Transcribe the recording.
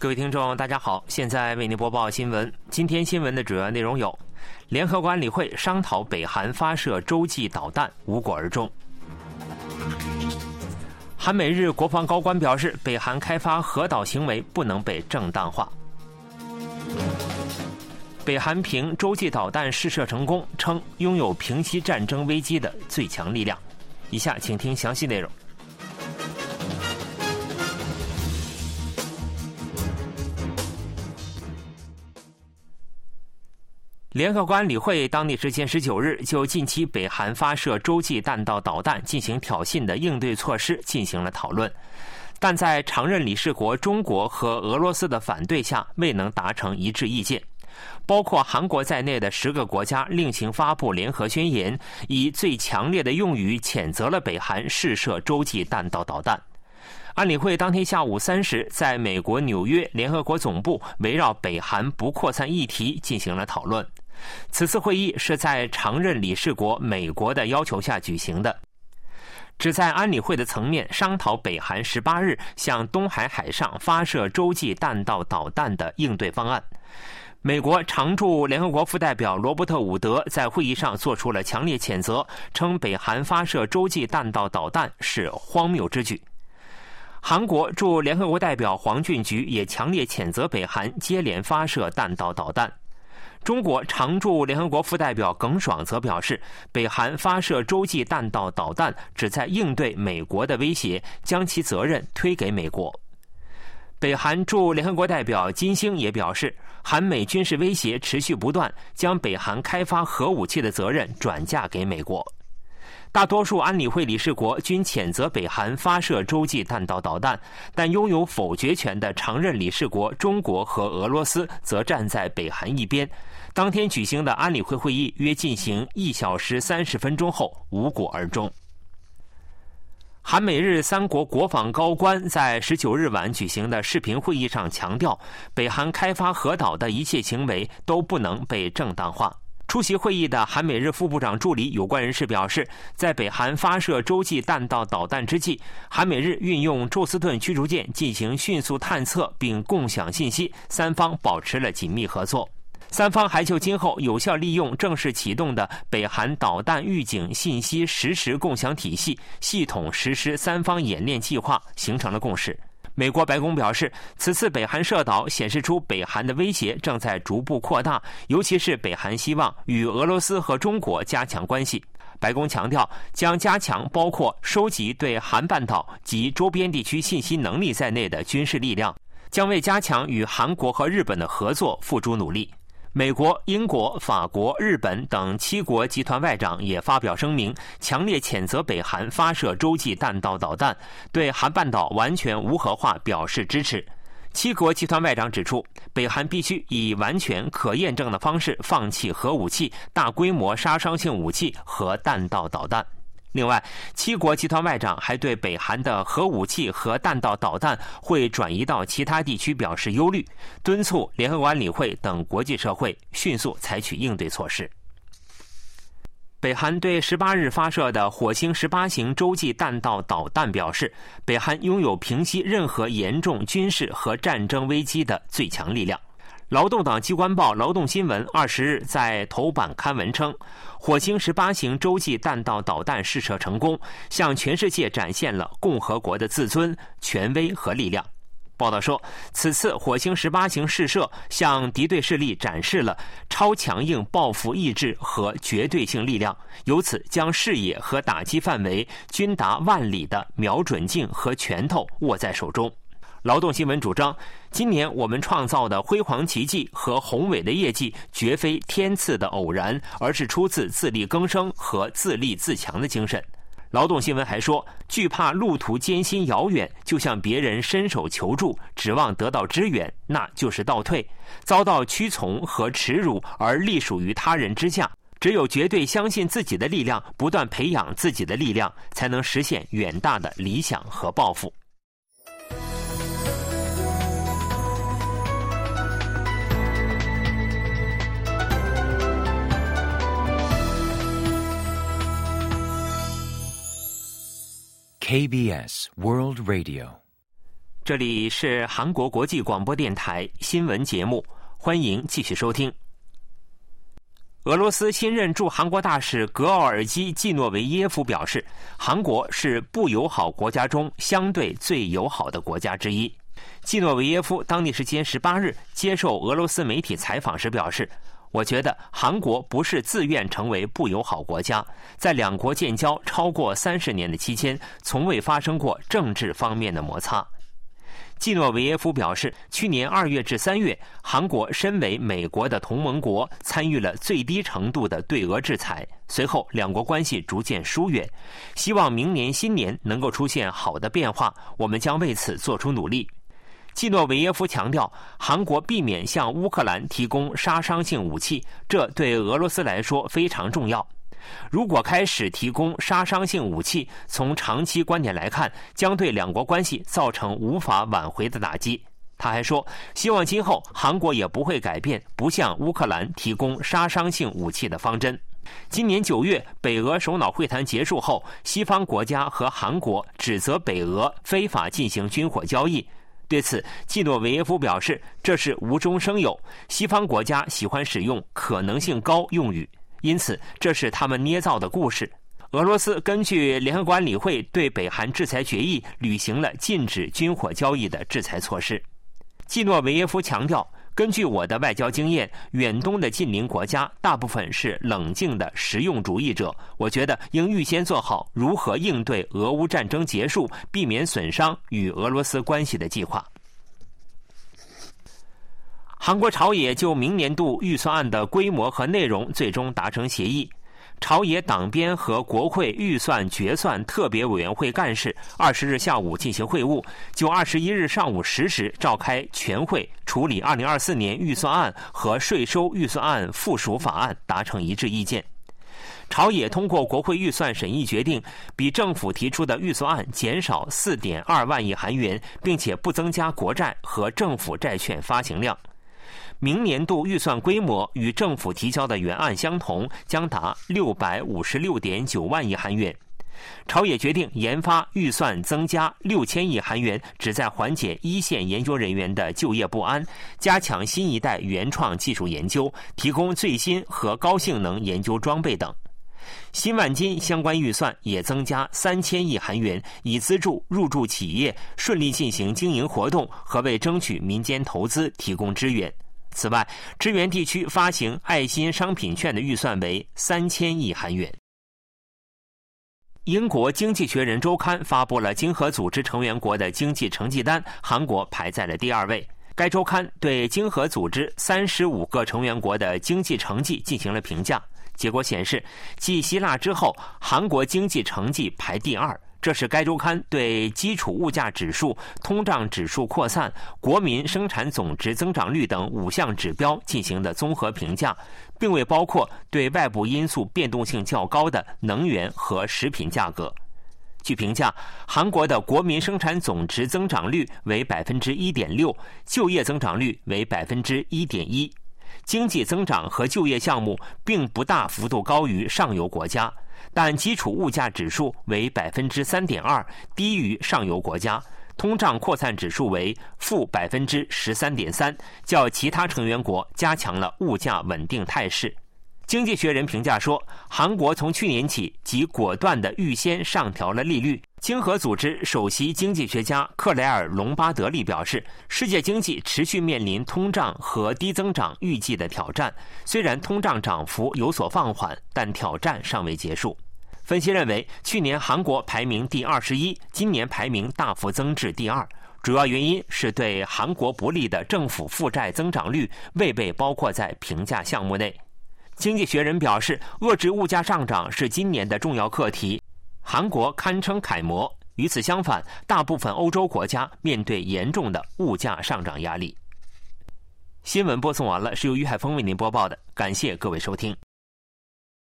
各位听众，大家好，现在为您播报新闻。今天新闻的主要内容有：联合国安理会商讨北韩发射洲际导弹，无果而终；韩美日国防高官表示，北韩开发核导行为不能被正当化；北韩凭洲际导弹试射成功，称拥有平息战争危机的最强力量。以下请听详细内容。联合国安理会当地时间十九日就近期北韩发射洲际弹道导弹进行挑衅的应对措施进行了讨论，但在常任理事国中国和俄罗斯的反对下，未能达成一致意见。包括韩国在内的十个国家另行发布联合宣言，以最强烈的用语谴责了北韩试射洲际弹道导弹。安理会当天下午三时，在美国纽约联合国总部围绕北韩不扩散议题进行了讨论。此次会议是在常任理事国美国的要求下举行的，旨在安理会的层面商讨北韩十八日向东海海上发射洲际弹道导弹的应对方案。美国常驻联合国副代表罗伯特·伍德在会议上做出了强烈谴责，称北韩发射洲际弹道导弹是荒谬之举。韩国驻联合国代表黄俊菊也强烈谴责北韩接连发射弹道导弹。中国常驻联合国副代表耿爽则表示，北韩发射洲际弹道导弹旨在应对美国的威胁，将其责任推给美国。北韩驻联合国代表金星也表示，韩美军事威胁持续不断，将北韩开发核武器的责任转嫁给美国。大多数安理会理事国均谴责北韩发射洲际弹道导弹，但拥有否决权的常任理事国中国和俄罗斯则站在北韩一边。当天举行的安理会会议约进行一小时三十分钟后无果而终。韩美日三国国防高官在十九日晚举行的视频会议上强调，北韩开发核岛的一切行为都不能被正当化。出席会议的韩美日副部长助理有关人士表示，在北韩发射洲际弹道导弹之际，韩美日运用宙斯盾驱逐舰进行迅速探测并共享信息，三方保持了紧密合作。三方还就今后有效利用正式启动的北韩导弹预警信息实时共享体系系统实施三方演练计划形成了共识。美国白宫表示，此次北韩射岛显示出北韩的威胁正在逐步扩大，尤其是北韩希望与俄罗斯和中国加强关系。白宫强调，将加强包括收集对韩半岛及周边地区信息能力在内的军事力量，将为加强与韩国和日本的合作付诸努力。美国、英国、法国、日本等七国集团外长也发表声明，强烈谴责北韩发射洲际弹道导弹，对韩半岛完全无核化表示支持。七国集团外长指出，北韩必须以完全可验证的方式放弃核武器、大规模杀伤性武器和弹道导弹。另外，七国集团外长还对北韩的核武器和弹道导弹会转移到其他地区表示忧虑，敦促联合国安理会等国际社会迅速采取应对措施。北韩对十八日发射的火星十八型洲际弹道导弹表示，北韩拥有平息任何严重军事和战争危机的最强力量。劳动党机关报《劳动新闻》二十日在头版刊文称，火星十八型洲际弹道导弹试射成功，向全世界展现了共和国的自尊、权威和力量。报道说，此次火星十八型试射向敌对势力展示了超强硬报复意志和绝对性力量，由此将视野和打击范围均达万里的瞄准镜和拳头握在手中。劳动新闻主张，今年我们创造的辉煌奇迹和宏伟的业绩，绝非天赐的偶然，而是出自自力更生和自立自强的精神。劳动新闻还说，惧怕路途艰辛遥远，就向别人伸手求助，指望得到支援，那就是倒退，遭到屈从和耻辱而隶属于他人之下。只有绝对相信自己的力量，不断培养自己的力量，才能实现远大的理想和抱负。KBS World Radio，这里是韩国国际广播电台新闻节目，欢迎继续收听。俄罗斯新任驻韩国大使格奥尔基·季诺维耶夫表示，韩国是不友好国家中相对最友好的国家之一。季诺维耶夫当地时间十八日接受俄罗斯媒体采访时表示。我觉得韩国不是自愿成为不友好国家，在两国建交超过三十年的期间，从未发生过政治方面的摩擦。季诺维耶夫表示，去年二月至三月，韩国身为美国的同盟国，参与了最低程度的对俄制裁。随后，两国关系逐渐疏远。希望明年新年能够出现好的变化，我们将为此做出努力。季诺维耶夫强调，韩国避免向乌克兰提供杀伤性武器，这对俄罗斯来说非常重要。如果开始提供杀伤性武器，从长期观点来看，将对两国关系造成无法挽回的打击。他还说，希望今后韩国也不会改变不向乌克兰提供杀伤性武器的方针。今年九月，北俄首脑会谈结束后，西方国家和韩国指责北俄非法进行军火交易。对此，季诺维耶夫表示，这是无中生有。西方国家喜欢使用“可能性高”用语，因此这是他们捏造的故事。俄罗斯根据联合管理会对北韩制裁决议，履行了禁止军火交易的制裁措施。季诺维耶夫强调。根据我的外交经验，远东的近邻国家大部分是冷静的实用主义者。我觉得应预先做好如何应对俄乌战争结束、避免损伤与俄罗斯关系的计划。韩国朝野就明年度预算案的规模和内容最终达成协议。朝野党编和国会预算决算特别委员会干事二十日下午进行会晤，就二十一日上午十时召开全会处理二零二四年预算案和税收预算案附属法案达成一致意见。朝野通过国会预算审议决定，比政府提出的预算案减少四点二万亿韩元，并且不增加国债和政府债券发行量。明年度预算规模与政府提交的原案相同，将达六百五十六点九万亿韩元。朝野决定研发预算增加六千亿韩元，旨在缓解一线研究人员的就业不安，加强新一代原创技术研究，提供最新和高性能研究装备等。新万金相关预算也增加三千亿韩元，以资助入驻企业顺利进行经营活动和为争取民间投资提供支援。此外，支援地区发行爱心商品券的预算为三千亿韩元。英国《经济学人》周刊发布了经合组织成员国的经济成绩单，韩国排在了第二位。该周刊对经合组织三十五个成员国的经济成绩进行了评价，结果显示，继希腊之后，韩国经济成绩排第二。这是该周刊对基础物价指数、通胀指数扩散、国民生产总值增长率等五项指标进行的综合评价，并未包括对外部因素变动性较高的能源和食品价格。据评价，韩国的国民生产总值增长率为百分之一点六，就业增长率为百分之一点一，经济增长和就业项目并不大幅度高于上游国家。但基础物价指数为百分之三点二，低于上游国家；通胀扩散指数为负百分之十三点三，较其他成员国加强了物价稳定态势。经济学人评价说，韩国从去年起即果断地预先上调了利率。经合组织首席经济学家克莱尔·隆巴德利表示，世界经济持续面临通胀和低增长预计的挑战。虽然通胀涨幅有所放缓，但挑战尚未结束。分析认为，去年韩国排名第二十一，今年排名大幅增至第二，主要原因是对韩国不利的政府负债增长率未被包括在评价项目内。经济学人表示，遏制物价上涨是今年的重要课题。韩国堪称楷模。与此相反，大部分欧洲国家面对严重的物价上涨压力。新闻播送完了，是由于海峰为您播报的，感谢各位收听。